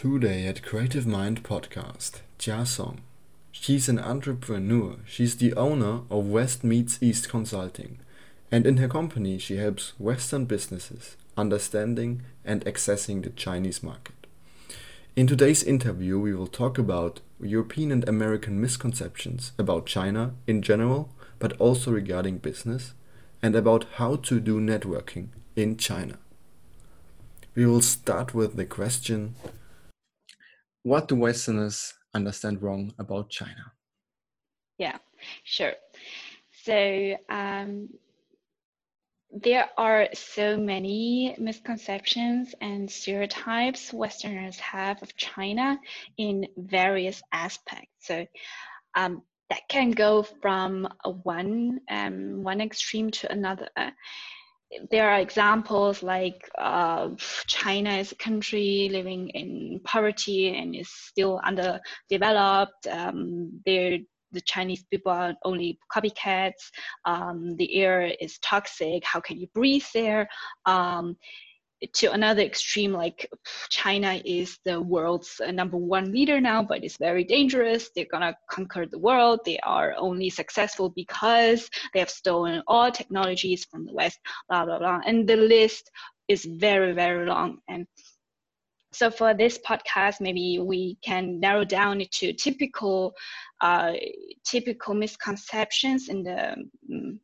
Today at Creative Mind Podcast, Jia Song. She's an entrepreneur. She's the owner of West Meets East Consulting. And in her company, she helps Western businesses understanding and accessing the Chinese market. In today's interview, we will talk about European and American misconceptions about China in general, but also regarding business, and about how to do networking in China. We will start with the question What do Westerners understand wrong about China? Yeah, sure. So, um, there are so many misconceptions and stereotypes Westerners have of China in various aspects. So um, that can go from one um, one extreme to another. There are examples like uh, China is a country living in poverty and is still underdeveloped. Um, there the Chinese people are only copycats. Um, the air is toxic. How can you breathe there? Um, to another extreme, like China is the world's uh, number one leader now, but it's very dangerous. They're gonna conquer the world. They are only successful because they have stolen all technologies from the West, blah, blah, blah. And the list is very, very long. And so for this podcast, maybe we can narrow down to typical, uh, typical misconceptions in the um,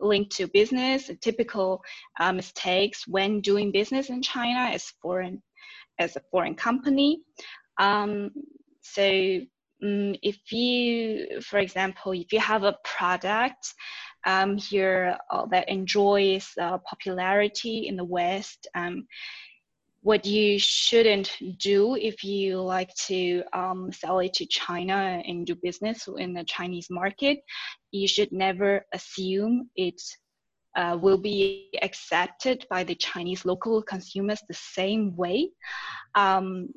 linked to business, typical uh, mistakes when doing business in China as foreign, as a foreign company. Um, so um, if you, for example, if you have a product um, here uh, that enjoys uh, popularity in the West, um, what you shouldn't do if you like to um, sell it to China and do business in the Chinese market, you should never assume it uh, will be accepted by the Chinese local consumers the same way um,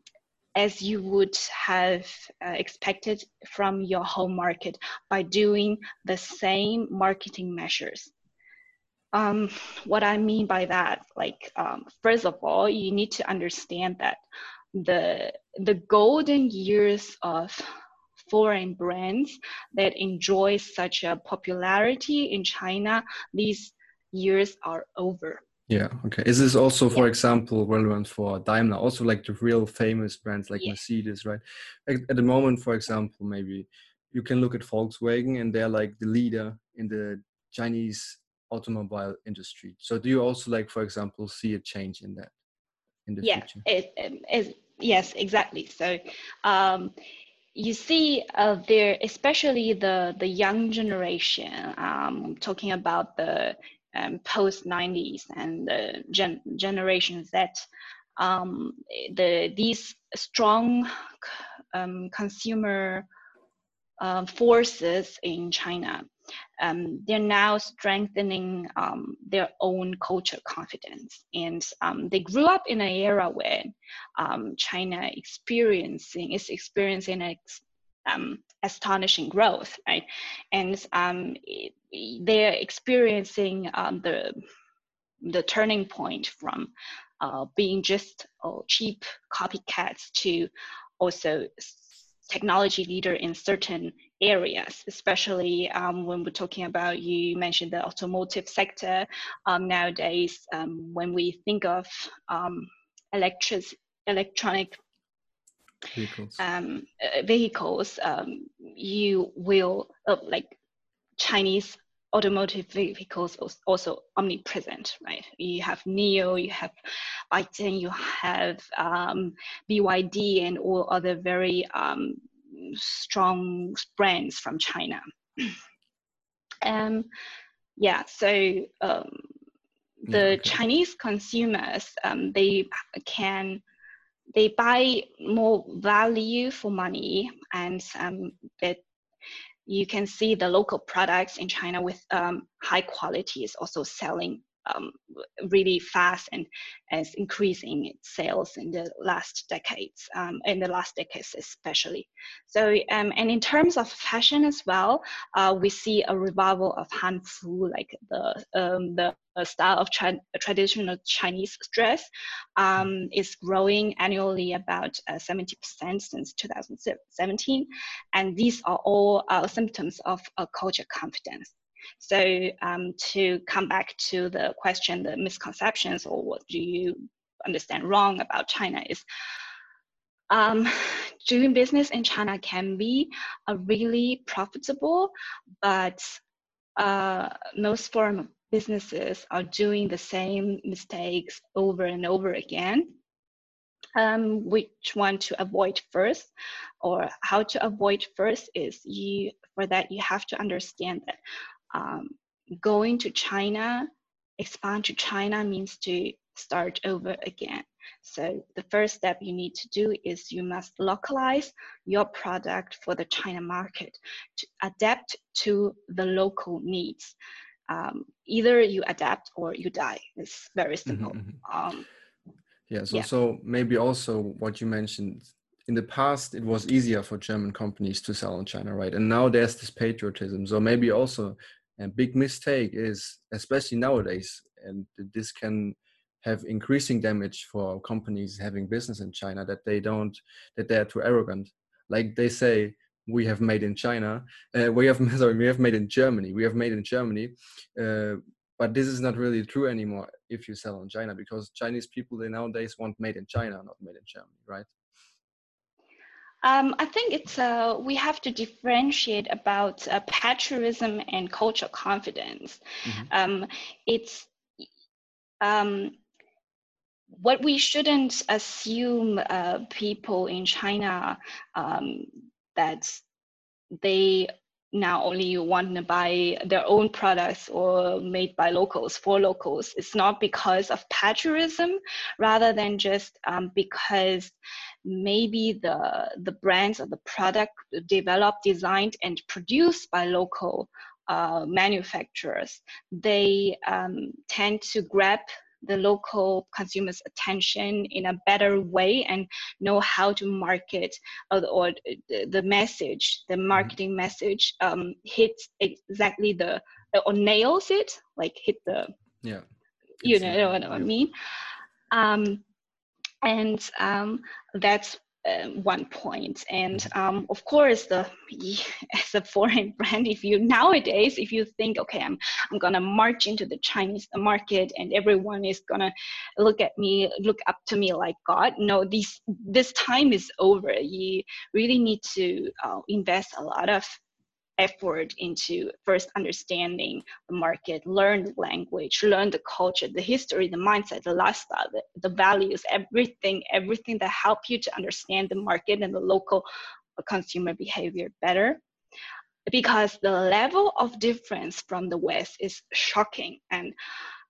as you would have uh, expected from your home market by doing the same marketing measures. Um, what I mean by that, like, um, first of all, you need to understand that the the golden years of foreign brands that enjoy such a popularity in China, these years are over. Yeah. Okay. Is this also, for yeah. example, relevant for Daimler? Also, like the real famous brands like yeah. Mercedes, right? Like at the moment, for example, maybe you can look at Volkswagen, and they're like the leader in the Chinese automobile industry. So do you also like, for example, see a change in that in the yeah, future? It, it, yes, exactly. So um, you see uh, there, especially the, the young generation, um, talking about the um, post 90s and the gen, generation Z, um, the, these strong um, consumer uh, forces in China um, they're now strengthening um, their own culture confidence. And um, they grew up in an era when um, China experiencing is experiencing an um, astonishing growth, right? And um, they're experiencing the the turning point from uh, being just uh, cheap copycats to also technology leader in certain areas, especially um, when we're talking about, you mentioned the automotive sector. Um, nowadays, um, when we think of um, electric, electronic vehicles, um, uh, vehicles um, you will, uh, like Chinese automotive vehicles also omnipresent, right? You have NIO, you have Byton, you have um, BYD and all other very um, strong brands from China. um, yeah, so um, the okay. Chinese consumers, um, they can they buy more value for money and um, that you can see the local products in China with um, high quality is also selling um, really fast and is increasing its sales in the last decades, um, in the last decades especially. So, um, and in terms of fashion as well, uh, we see a revival of Hanfu, like the um, the style of tra traditional Chinese dress, um, is growing annually about uh, 70% since 2017, and these are all uh, symptoms of a culture confidence. So um, to come back to the question, the misconceptions or what do you understand wrong about China is um, doing business in China can be a really profitable, but uh, most foreign businesses are doing the same mistakes over and over again. Um, which one to avoid first, or how to avoid first is you for that you have to understand that um, going to China, expand to China means to start over again. So the first step you need to do is you must localize your product for the China market to adapt to the local needs. Um, either you adapt or you die. It's very mm-hmm, simple. Mm-hmm. Um, yeah. So yeah. so maybe also what you mentioned in the past it was easier for German companies to sell in China, right? And now there's this patriotism. So maybe also a big mistake is, especially nowadays, and this can have increasing damage for companies having business in China that they don't that they're too arrogant. Like they say, we have made in China, uh, we have sorry, we have made in Germany, we have made in Germany. Uh, but this is not really true anymore if you sell in China because Chinese people they nowadays want made in China, not made in Germany, right? Um, I think it's uh, we have to differentiate about uh, patriotism and cultural confidence. Mm-hmm. Um, it's um, what we shouldn't assume uh, people in China um, that they now only want to buy their own products or made by locals for locals. It's not because of patriotism, rather than just um, because maybe the the brands or the product developed, designed, and produced by local uh, manufacturers, they um, tend to grab the local consumers' attention in a better way and know how to market or, or the, message, the mm-hmm. marketing message um, hits exactly the or nails it, like hit the yeah, you know what I mean. Um, and um, that's um, one point. And mm-hmm. um, of course, the as a foreign brand, if you nowadays, if you think, okay, I'm I'm gonna march into the Chinese market and everyone is gonna look at me, look up to me like God. No, this this time is over. You really need to uh, invest a lot of effort into first understanding the market, learn the language, learn the culture, the history, the mindset, the lifestyle, the, the values, everything, everything that help you to understand the market and the local consumer behavior better. Because the level of difference from the West is shocking. And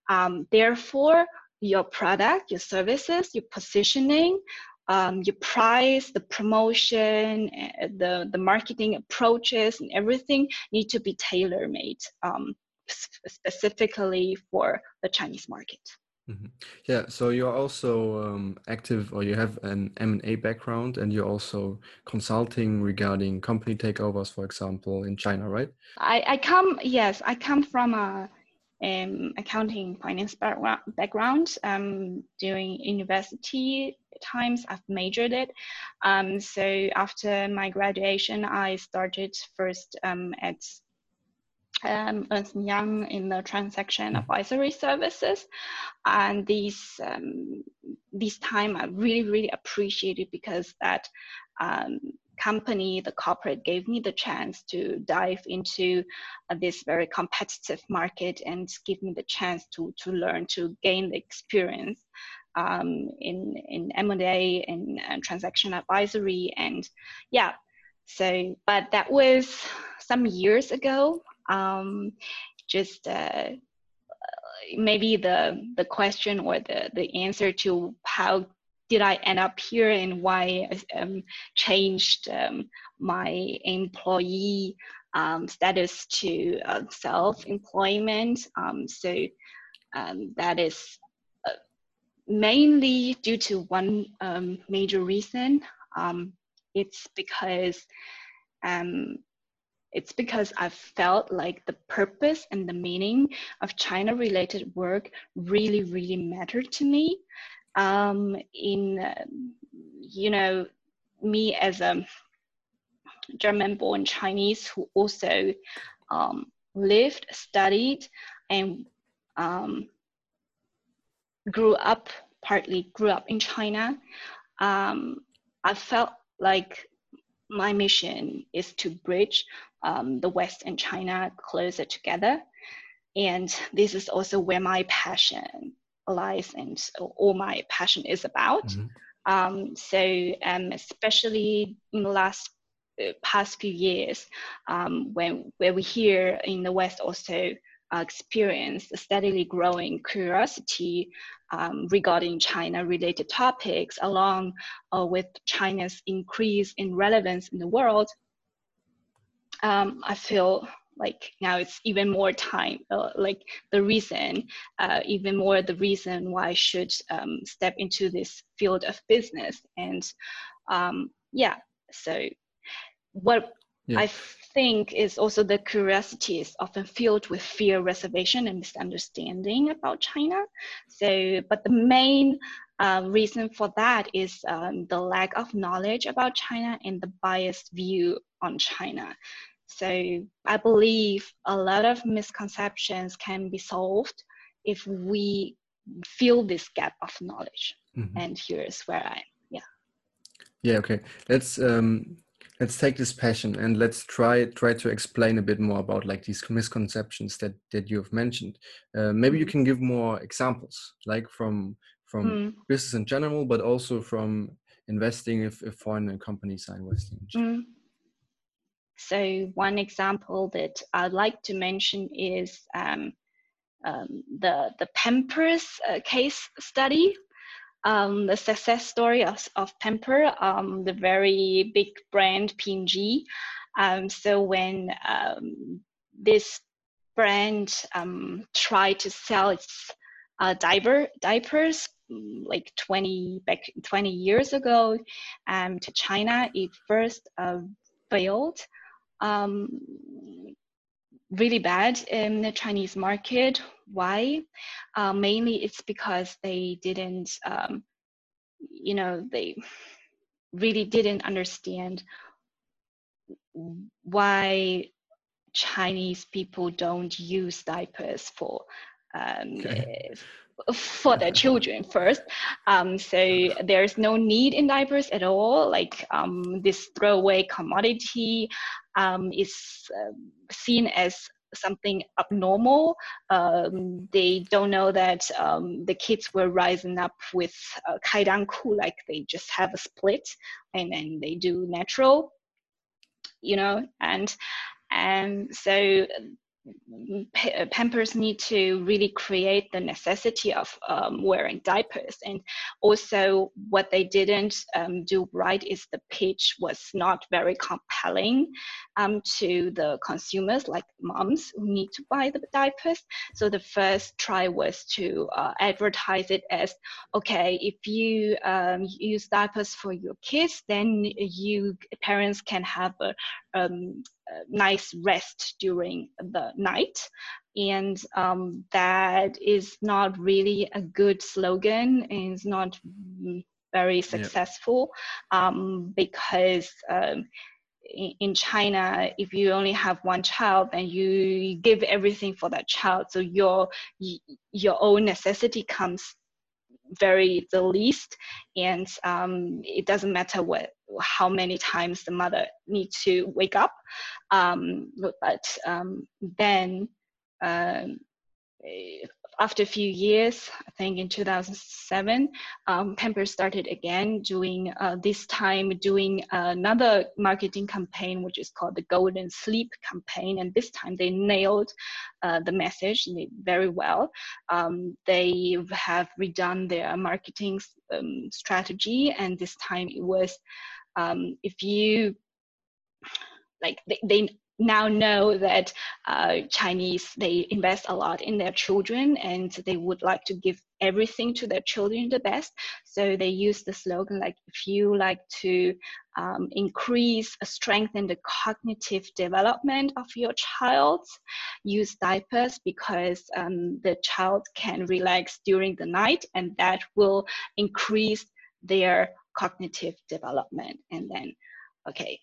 um, therefore, your product, your services, your positioning um, your price, the promotion, eh, the, the marketing approaches, and everything need to be tailor made um, specifically for the Chinese market. Mm-hmm. Yeah, so you're also um, active, or you have an M and A background, and you're also consulting regarding company takeovers, for example, in China, right? I, I come, yes, I come from a um, accounting finance background um, during university times I've majored it. Um, so after my graduation, I started first um, at um, Ernst Young in the transaction mm. advisory services, and these um, this time I really really appreciated because that um, company, the corporate, gave me the chance to dive into uh, this very competitive market and give me the chance to to learn, to gain the experience um, in in M&A and, transaction advisory, and yeah. So, but that was some years ago. Um, just uh, maybe the the question or the the answer to how did I end up here and why I um, changed um, my employee um, status to uh, self-employment. Um, so um, that is uh, mainly due to one um, major reason. It's because it's because I felt like the purpose and the meaning of China related work really, really mattered to me. Um, in, you know, me as a German born Chinese who also um, lived, studied, and um, grew up, partly grew up in China, um, I felt like my mission is to bridge um, the West and China closer together. And this is also where my passion lies and all my passion is about. Mm-hmm. Um, so um, especially in the last uh, past few years, um, when where we here in the West also uh, experience a steadily growing curiosity um, regarding China-related topics, along uh, with China's increase in relevance in the world, um, I feel like now it's even more time, uh, like the reason, uh, even more the reason why I should um, step into this field of business. And um, yeah, so what yeah. I think is also the curiosity is often filled with fear, reservation, and misunderstanding about China. So, but the main uh, reason for that is um, the lack of knowledge about China and the biased view on China. So I believe a lot of misconceptions can be solved if we fill this gap of knowledge. Mm-hmm. And here's where I, am. yeah. Yeah. Okay. Let's um, let's take this passion and let's try try to explain a bit more about like these misconceptions that that you have mentioned uh, maybe you mm-hmm. can give more examples like from from mm. business in general but also from investing if, if foreign companies are investing mm. So one example that i'd like to mention is um, um, the the pampers uh, case study um, the success story of, of Pamper, um, the very big brand P&G. Um, so when um, this brand tried to sell its uh, diaper, diapers mm, like 20 back 20 years ago to China, it first uh, failed um, really bad in the Chinese market. Why? Uh, mainly it's because they didn't, um, you know, they really didn't understand why Chinese people don't use diapers for um, okay for their children first. Um, so there's no need in diapers at all. Like um, this throwaway commodity um, is uh, seen as something abnormal. Um, they don't know that um, the kids were rising up with uh, kaidangku, like they just have a split and then they do natural, you know, and and so Pampers need to really create the necessity of um, wearing diapers. And also, what they didn't um, do right is the pitch was not very compelling um, to the consumers, like moms who need to buy the diapers. So the first try was to uh, advertise it as okay, if you um, use diapers for your kids, then you parents can have a um, nice rest during the night. And um, that is not really a good slogan and it's not very successful yeah. um, because um, in China, if you only have one child, then you give everything for that child. So your your own necessity comes very the least and um, it doesn't matter what how many times the mother needs to wake up um, but um, then um, after a few years, I think in 2007, um, Pampers started again doing uh, this time doing another marketing campaign, which is called the Golden Sleep campaign. And this time they nailed uh, the message very well. Um, they have redone their marketing um, strategy, and this time it was um, if you like they, they now know that uh, Chinese they invest a lot in their children and they would like to give everything to their children the best. So they use the slogan like if you like to um, increase, uh, strengthen the cognitive development of your child, use diapers because um, the child can relax during the night and that will increase their cognitive development. And then, okay,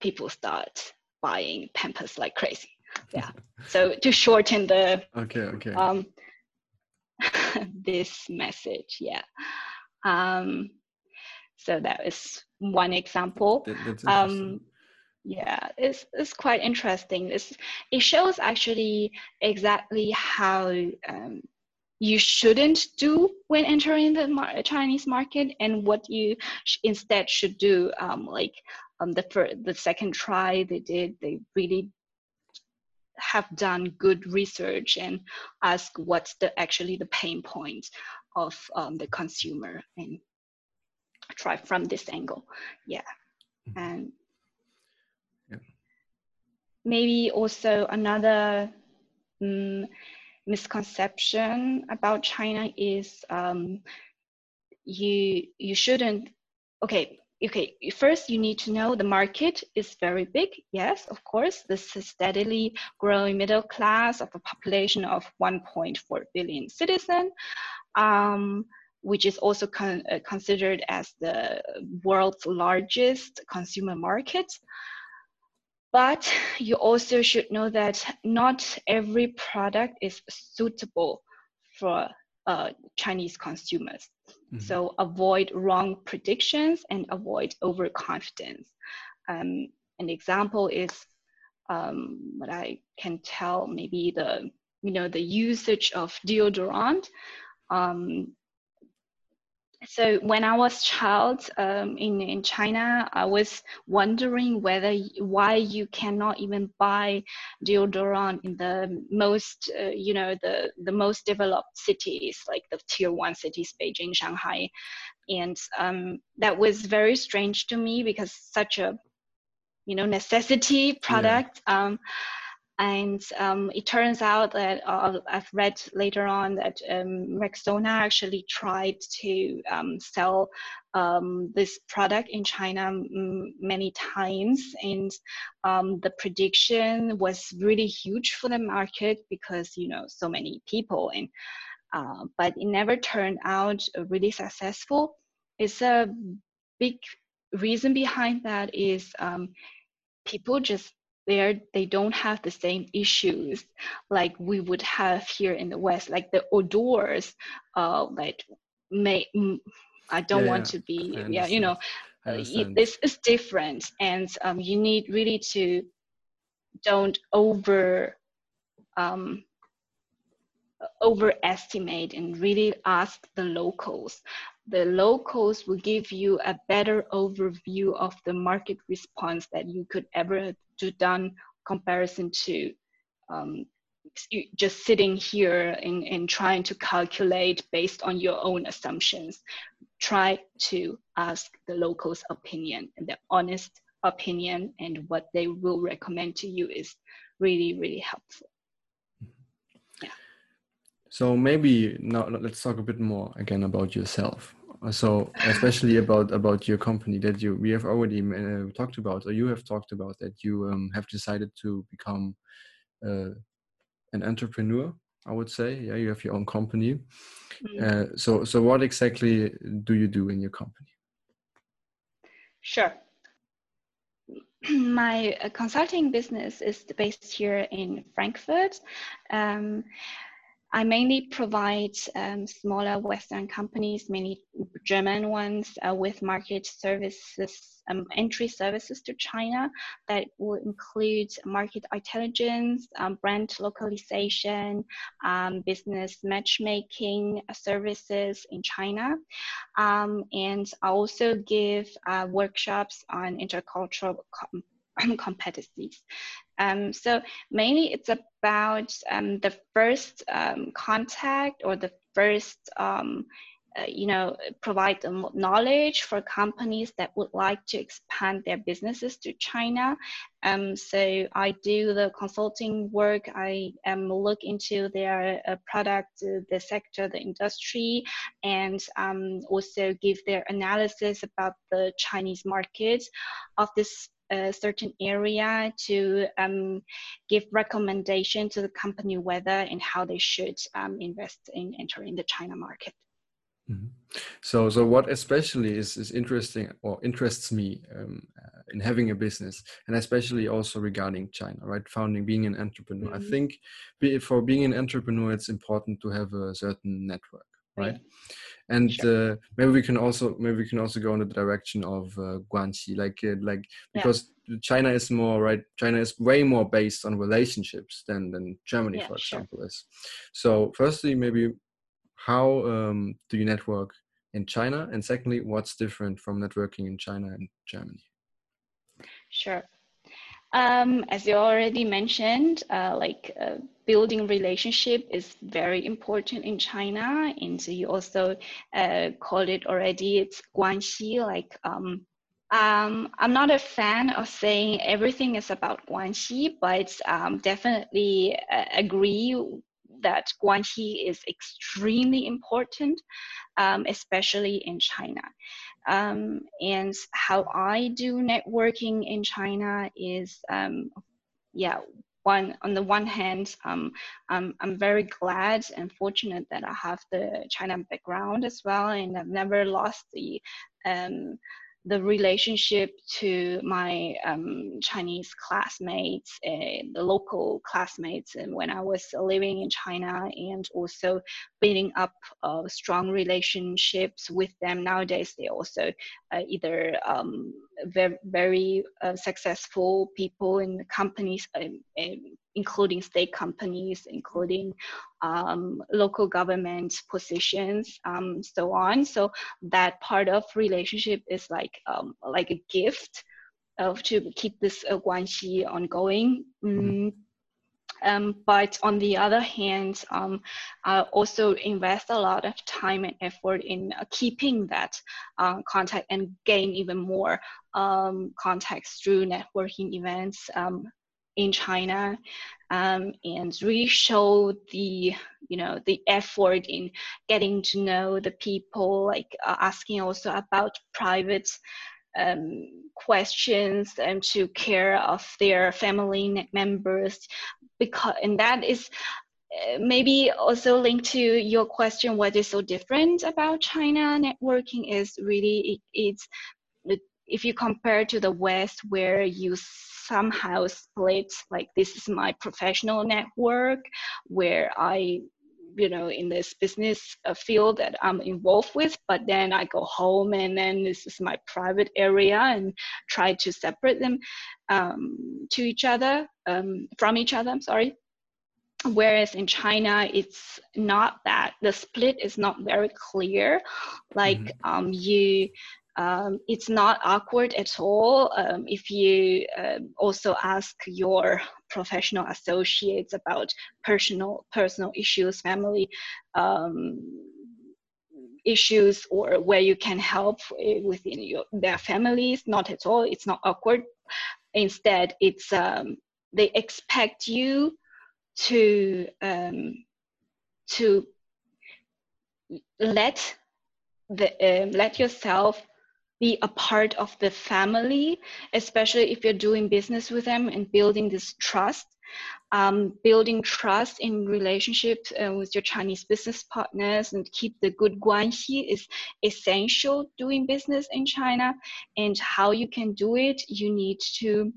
people start buying Pampers like crazy. Yeah. so to shorten the okay, okay. Um, this message, yeah. Um, so that is one example. That, um, yeah, it's it's quite interesting. This it shows actually exactly how um, you shouldn't do when entering the mar- Chinese market and what you sh- instead should do. Um, like um, the first, the second try they did, they really have done good research and ask what's the actually the pain point of um, the consumer and try from this angle. Yeah, mm-hmm. and yeah. maybe also another. Um, misconception about China is um, you you shouldn't okay okay, first you need to know the market is very big. Yes, of course, this is steadily growing middle class of a population of 1.4 billion citizens, um, which is also con uh, considered as the world's largest consumer market. But you also should know that not every product is suitable for uh, Chinese consumers. Mm-hmm. So avoid wrong predictions and avoid overconfidence. Um, an example is um, what I can tell maybe the you know the usage of deodorant. Um, so when I was child um, in in China, I was wondering whether why you cannot even buy deodorant in the most uh, you know the the most developed cities like the tier one cities, Beijing, Shanghai, and um, that was very strange to me because such a you know necessity product. Yeah. Um, and um, it turns out that uh, I've read later on that um, Rexona actually tried to um, sell um, this product in China many times, and um, the prediction was really huge for the market because you know so many people, and uh, but it never turned out really successful. It's a big reason behind that is um, people just there they don't have the same issues like we would have here in the west. Like the odors uh like may i don't yeah, want to be yeah you know this is different. And um, you need really to don't over um, overestimate and really ask the locals. The locals will give you a better overview of the market response that you could ever do done comparison to um, just sitting here and, and trying to calculate based on your own assumptions. Try to ask the locals' opinion and their honest opinion and what they will recommend to you is really, really helpful. Yeah. So maybe now let's talk a bit more again about yourself. So especially about about your company that you we have already uh, talked about, or you have talked about that you um, have decided to become uh, an entrepreneur. I would say, yeah, you have your own company. Mm. Uh, so so what exactly do you do in your company? Sure. My uh, consulting business is based here in Frankfurt. Um, I mainly provide um, smaller Western companies, mainly German ones, uh, with market services, um, entry services to China that will include market intelligence, um, brand localization, um, business matchmaking services in China. Um, and I also give uh, workshops on intercultural competencies. Um, so mainly it's about um, the first um, contact or the first um, uh, you know, provide knowledge for companies that would like to expand their businesses to China. Um, so I do the consulting work. I um, look into their uh, product, uh, the sector, the industry, and um, also give their analysis about the Chinese market of this a certain area to um, give recommendation to the company whether and how they should um, invest in entering the China market. Mm-hmm. So, so what especially is, is interesting or interests me um, uh, in having a business, and especially also regarding China, right? Founding, being an entrepreneur. Mm-hmm. I think be, for being an entrepreneur, it's important to have a certain network, right? right. And sure. uh, maybe we can also maybe we can also go in the direction of uh, Guanxi, like uh, like because yeah. China is more right. China is way more based on relationships than than Germany, yeah, for example, sure. is. So, firstly, maybe how um, do you network in China? And secondly, what's different from networking in China and Germany? Sure. Um, as you already mentioned, uh, like uh, building relationship is very important in China, and so you also uh, called it already. It's guanxi. Like um, um, I'm not a fan of saying everything is about guanxi, but um, definitely uh, agree that Guanxi is extremely important, um, especially in China. Um, and how I do networking in China is, um, yeah, one on the one hand, um, I'm, I'm very glad and fortunate that I have the China background as well, and I've never lost the um, the relationship to my um, Chinese classmates, uh, the local classmates, and when I was living in China, and also building up uh, strong relationships with them. Nowadays, they also uh, either um, very, very uh, successful people in the companies, um, including state companies, including um, local government positions, um, so on. So that part of relationship is like um, like a gift of to keep this uh, guanxi ongoing. Mm. Um, but on the other hand, um, I also invest a lot of time and effort in uh, keeping that uh, contact and gain even more um, contacts through networking events, um, in China um, and really show the you know the effort in getting to know the people like uh, asking also about private um, questions and to care of their family members. Because and that is uh, maybe also linked to your question what is so different about china networking is really it, it's if you compare to the west where you somehow split like this is my professional network where I you know in this business uh, field that i'm involved with but then i go home and then this is my private area and try to separate them um, to each other um, from each other i'm sorry. Whereas in china it's not that. The split is not very clear. Like mm-hmm. um, you um, it's not awkward at all um, if you uh, also ask your professional associates about personal personal issues, family um, issues, or where you can help within your, their families. Not at all. It's not awkward. Instead, it's um, they expect you to um, to let the uh, let yourself be a part of the family, especially if you're doing business with them and building this trust. Um, building trust in relationships uh, with your Chinese business partners and keep the good guanxi is essential doing business in China. And how you can do it, you need to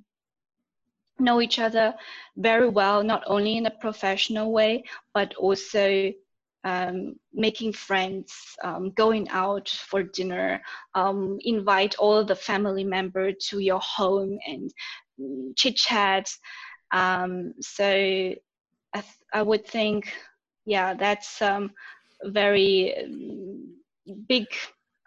know each other very well, not only in a professional way, but also um, making friends, um, going out for dinner, um, invite all the family member to your home and chit chat. Um, so I, th- I would think, yeah, that's um, very mm, big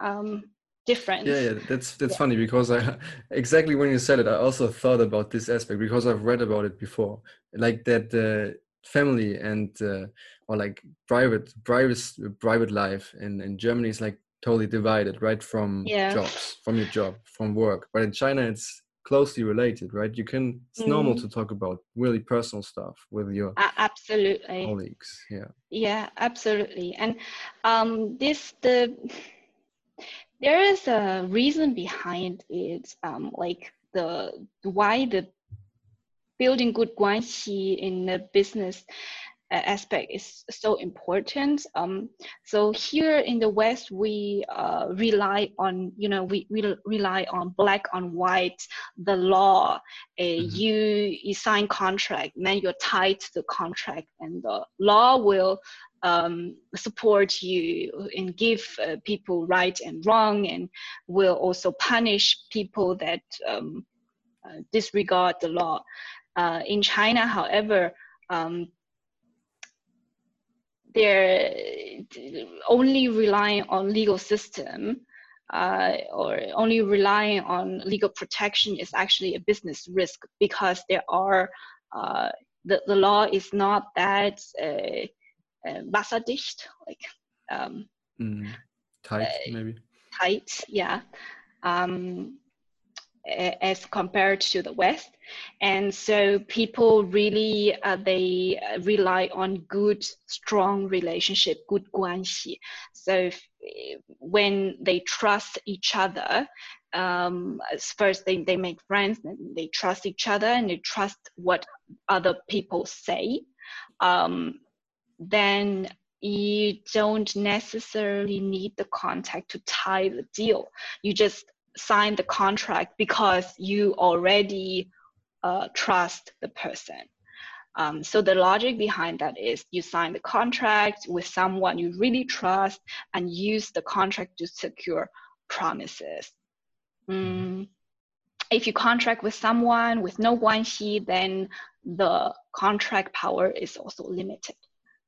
um, difference. Yeah, yeah, that's that's yeah. funny because I exactly when you said it, I also thought about this aspect because I've read about it before, like that. Uh, family and uh, or like private private private life in in Germany is like totally divided right from Yeah. jobs from your job from work but in China it's closely related right you can it's normal Mhm. to talk about really personal stuff with your A- absolutely. colleagues yeah Yeah, absolutely. And um, this the there is a reason behind it, um, like the why the building good guanxi in the business uh, aspect is so important. Um, so here in the West, we uh, rely on you know we, we rely on black on white the law. Uh, Mhm. You you sign contract, then you're tied to the contract, and the law will um, support you and give uh, people right and wrong, and will also punish people that um, uh, disregard the law. Uh, in China, however, um, they're only relying on legal system uh, or only relying on legal protection is actually a business risk because there are uh, the, the law is not that uh, uh, wasserdicht, like um, mm. tight Uh, maybe tight, yeah, um, as compared to the West. And so people really uh, they rely on good, strong relationship, good guanxi. So if, when they trust each other, um, first they, they make friends, they trust each other and they trust what other people say. Um, then you don't necessarily need the contact to tie the deal. You just sign the contract because you already uh, trust the person. Um, so the logic behind that is you sign the contract with someone you really trust and use the contract to secure promises. Mm, if you contract with someone with no guanxi, then the contract power is also limited.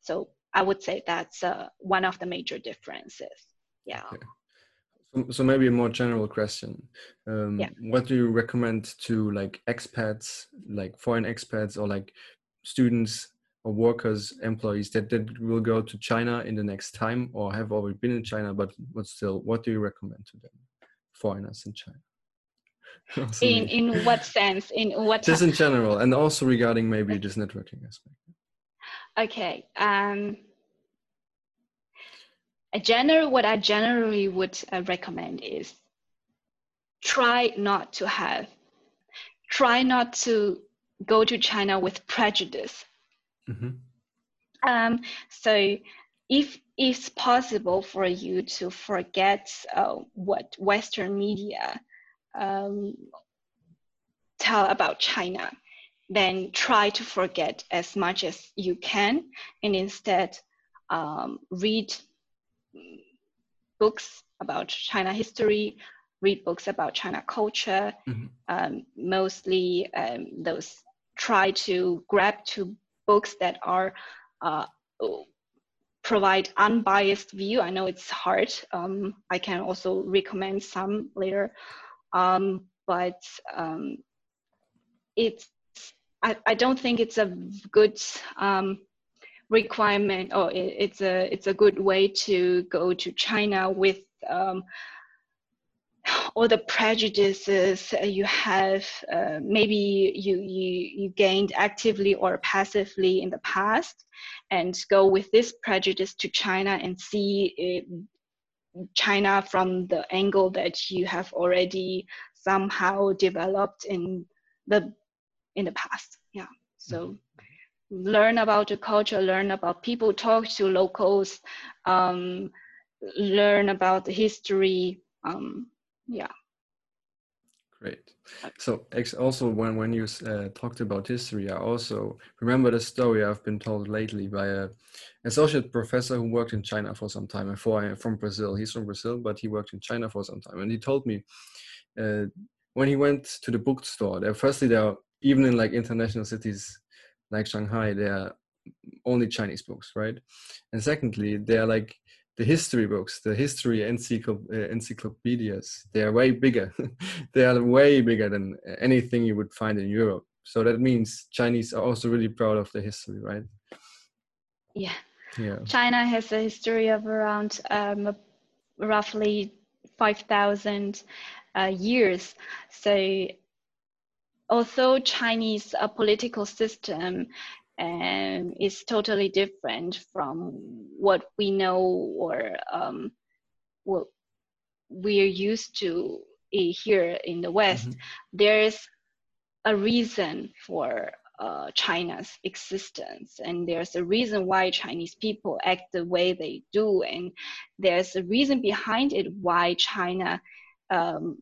So I would say that's uh, one of the major differences. Yeah. Okay. So, so maybe a more general question. Um, Yeah. What do you recommend to like expats, like foreign expats, or like students or workers, employees that, that will go to China in the next time or have already been in China, but but still, what do you recommend to them, foreigners in China? Also In in what sense? In what? just in general, and also regarding maybe this networking aspect. Okay. Um, a general, what I generally would uh, recommend is try not to have, try not to go to China with prejudice. hmm Um, so if it's possible for you to forget uh, what Western media um, tell about China, then try to forget as much as you can and instead um, read books about China history, read books about China culture, Mhm. um, mostly um, those try to grab to books that are uh, provide unbiased view. I know it's hard. Um, I can also recommend some later, um, but um, it's I, I don't think it's a good um, requirement or it, it's a it's a good way to go to China with um, all the prejudices you have uh, maybe you, you you gained actively or passively in the past and go with this prejudice to China and see it, China from the angle that you have already somehow developed in the in the past. Yeah. So learn about the culture, learn about people, talk to locals, um, learn about the history. Um, yeah. Great. So also when when you uh, talked about history, I also remember the story I've been told lately by a associate professor who worked in China for some time. Before I'm from Brazil, he's from Brazil, but he worked in China for some time, and he told me uh, when he went to the bookstore. There, firstly, there are even in like international cities like Shanghai, they are only Chinese books, right? And secondly, they are like the history books, the history encycl- uh, encyclopedias, they are way bigger. they are way bigger than anything you would find in Europe. So that means Chinese are also really proud of the history, right? Yeah. Yeah. China has a history of around um, roughly 5,000 uh, years. So although Chinese uh, political system um, is totally different from what we know or um, what we're used to here in the West, mm-hmm. there's a reason for uh, China's existence, and there's a reason why Chinese people act the way they do, and there's a reason behind it why China um,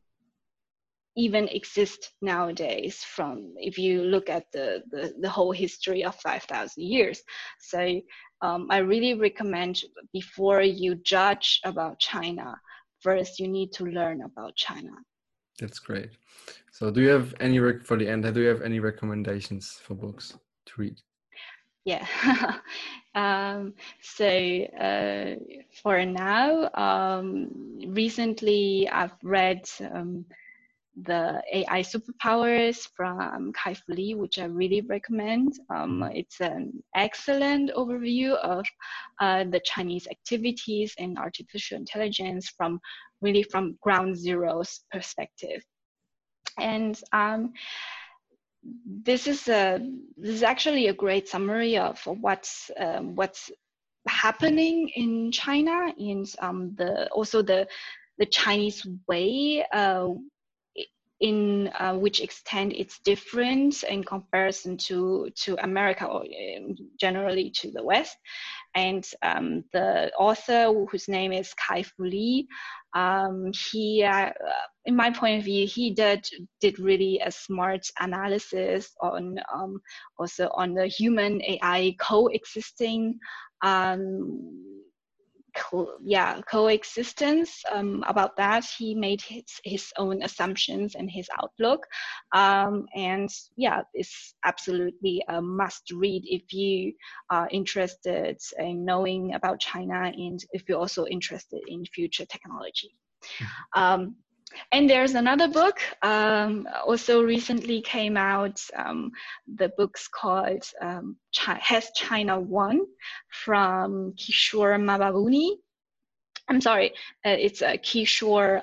even exist nowadays from if you look at the, the, the whole history of 5000 years. So um, i really recommend before you judge about china first you need to learn about china. That's great. So do you have any rec- for the end do you have any recommendations for books to read? Yeah. Um, so uh, for now um, recently i've read um, the AI superpowers from Kai-Fu Lee, which I really recommend. Um, mm-hmm. it's an excellent overview of uh, the Chinese activities in artificial intelligence from really from ground zero's perspective. And um, this is a this is actually a great summary of what's um, what's happening in China and um, the also the the Chinese way uh, in uh, which extent it's different in comparison to to America or um, generally to the West. And um, the author, whose name is Kai-Fu Lee, um, he, uh, in my point of view, he did did really a smart analysis on um, also on the human AI coexisting um, co- yeah coexistence um, about that. He made his, his own assumptions and his outlook. Um, and yeah it's absolutely a must read if you are interested in knowing about china and if you're also interested in future technology. Mm-hmm. um, and there's another book um, also recently came out. Um, the book's called um, Has China Won from Kishore Mahbubani. I'm sorry, uh, it's uh, Kishore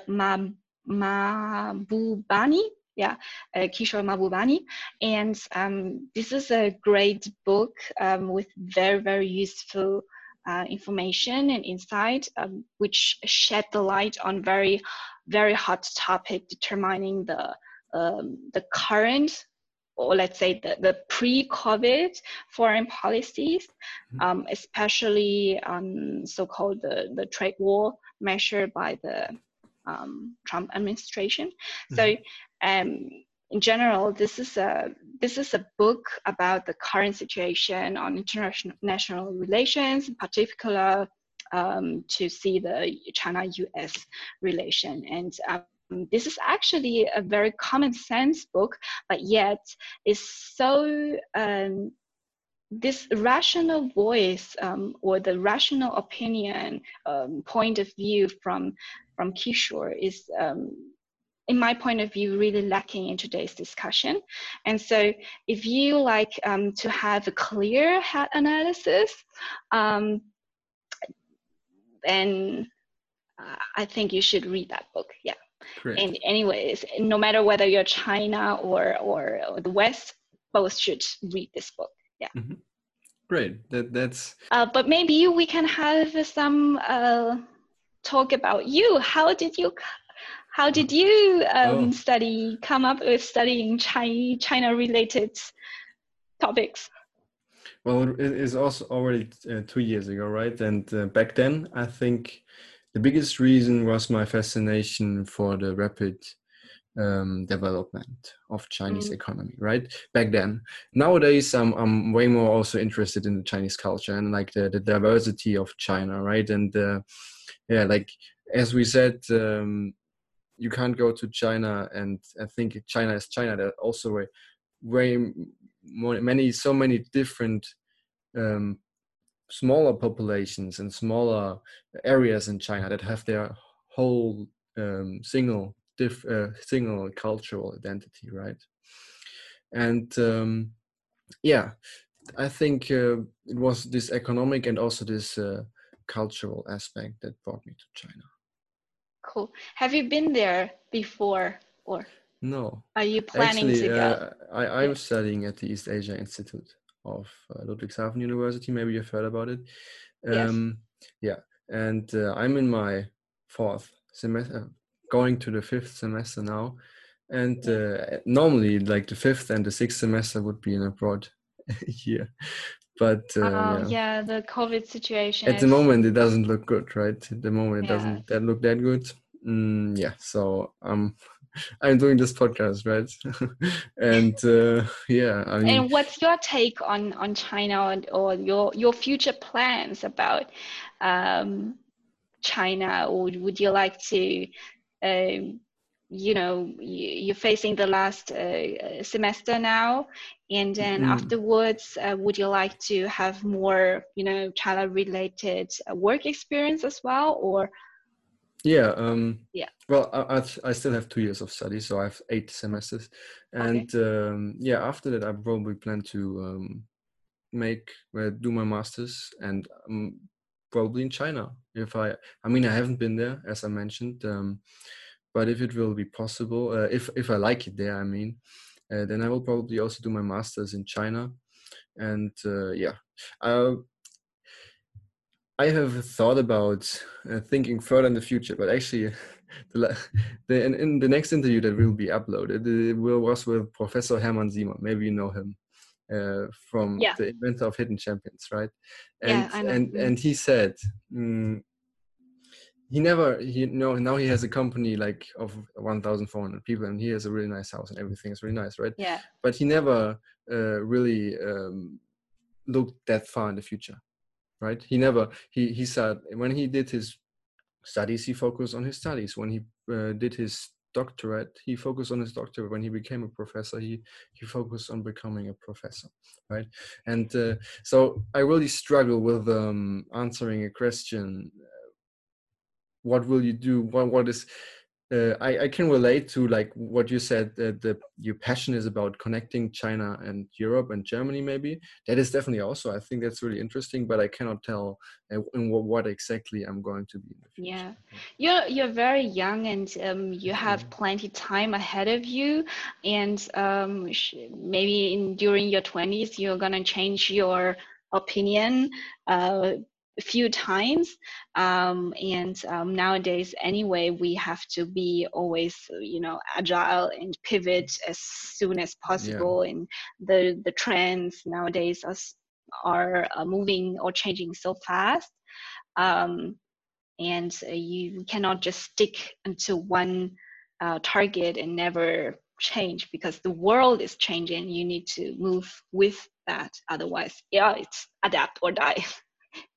Mahbubani. Yeah, uh, Kishore Mahbubani. And um, this is a great book um, with very, very useful uh, information and insight, um, which shed the light on very very hot topic determining the um, the current or let's say the, the pre-COVID foreign policies, mm-hmm. um, especially um, so-called the, the trade war measure by the um, Trump administration. Mm-hmm. So um, in general, this is a this is a book about the current situation on international national relations, in particular um, to see the China-U.S. relation. And um, this is actually a very common sense book, but yet is so um, this rational voice um, or the rational opinion um, point of view from from Kishore is um, in my point of view, really lacking in today's discussion. And so, if you like um, to have a clear head analysis, um, then uh, I think you should read that book. Yeah. Great. And anyways, no matter whether you're China or, or, or the West, both should read this book. Yeah. Mm-hmm. Great. That that's. Uh, but maybe we can have some uh, talk about you. How did you? How did you um, oh. study? Come up with studying China China related topics? Well, it is also already uh, two years ago, right? And uh, back then, I think the biggest reason was my fascination for the rapid um, development of Chinese mm. economy, right? Back then. Nowadays, I'm I'm way more also interested in the Chinese culture and like the, the diversity of China, right? And uh, yeah, like as we said, um, you can't go to China and I think China is China. That also way, way many so many different um, smaller populations and smaller areas in China that have their whole um, single diff, uh, single cultural identity, right? and um, yeah, I think uh, it was this economic and also this uh, cultural aspect that brought me to China. Cool. Have you been there before or? No. Are you planning Actually, to go? uh, I, I'm studying at the East Asia Institute of uh, Ludwigshafen University. Maybe you've heard about it. Yes. Um, Yeah, and uh, I'm in my fourth semester, going to the fifth semester now. And uh, normally, like the fifth and the sixth semester would be an abroad year, but uh, Oh, yeah. yeah, the COVID situation. At the moment, it doesn't look good, right? At the moment, it Yeah. doesn't that look that good. Mm, yeah, so um, I'm doing this podcast, right? and uh, yeah, I mean, And what's your take on on China and, or your your future plans about um, China? Or would you like to, um, you know, you- you're facing the last uh, semester now, and then Mm. afterwards, uh, would you like to have more, you know, China-related uh, work experience as well, or yeah, um, Yeah. Well, I, I still have two years of study, so I have eight semesters, and um, yeah, after that, I probably plan to um, make uh, do my masters and um, probably in China. If I, I mean, I haven't been there as I mentioned, um, but if it will be possible, uh, if if I like it there, I mean, uh, then I will probably also do my masters in China, and uh, yeah, I I have thought about uh, thinking further in the future, but actually, the, the in, in the next interview that will be uploaded, it will was with Professor Hermann Simon. Maybe you know him uh, from Yeah. the inventor of Hidden Champions, right? Yeah, And I know. and and he said. Mm, he never he you know now he has a company like of 1400 people and he has a really nice house and everything is really nice right yeah, but he never uh, really um, looked that far in the future right? He never he he said when he did his studies he focused on his studies. When he uh, did his doctorate he focused on his doctorate. When he became a professor he he focused on becoming a professor right? And uh, so i really struggle with um, answering a question uh, what will you do? What what is uh, I, I can relate to like what you said that the your passion is about connecting China and Europe and Germany maybe. That is definitely also I think that's really interesting but I cannot tell uh, in what, what exactly I'm going to be in the future. Yeah, you're you're very young and um, you have plenty time ahead of you, and um, sh maybe in during your twenties you're gonna change your opinion uh, few times. Um, and um, nowadays, anyway, we have to be always, you know, agile and pivot as soon as possible. And the the trends nowadays are are uh, moving or changing so fast. Um, and uh, you cannot just stick into one uh, target and never change because the world is changing you need to move with that otherwise yeah it's adapt or die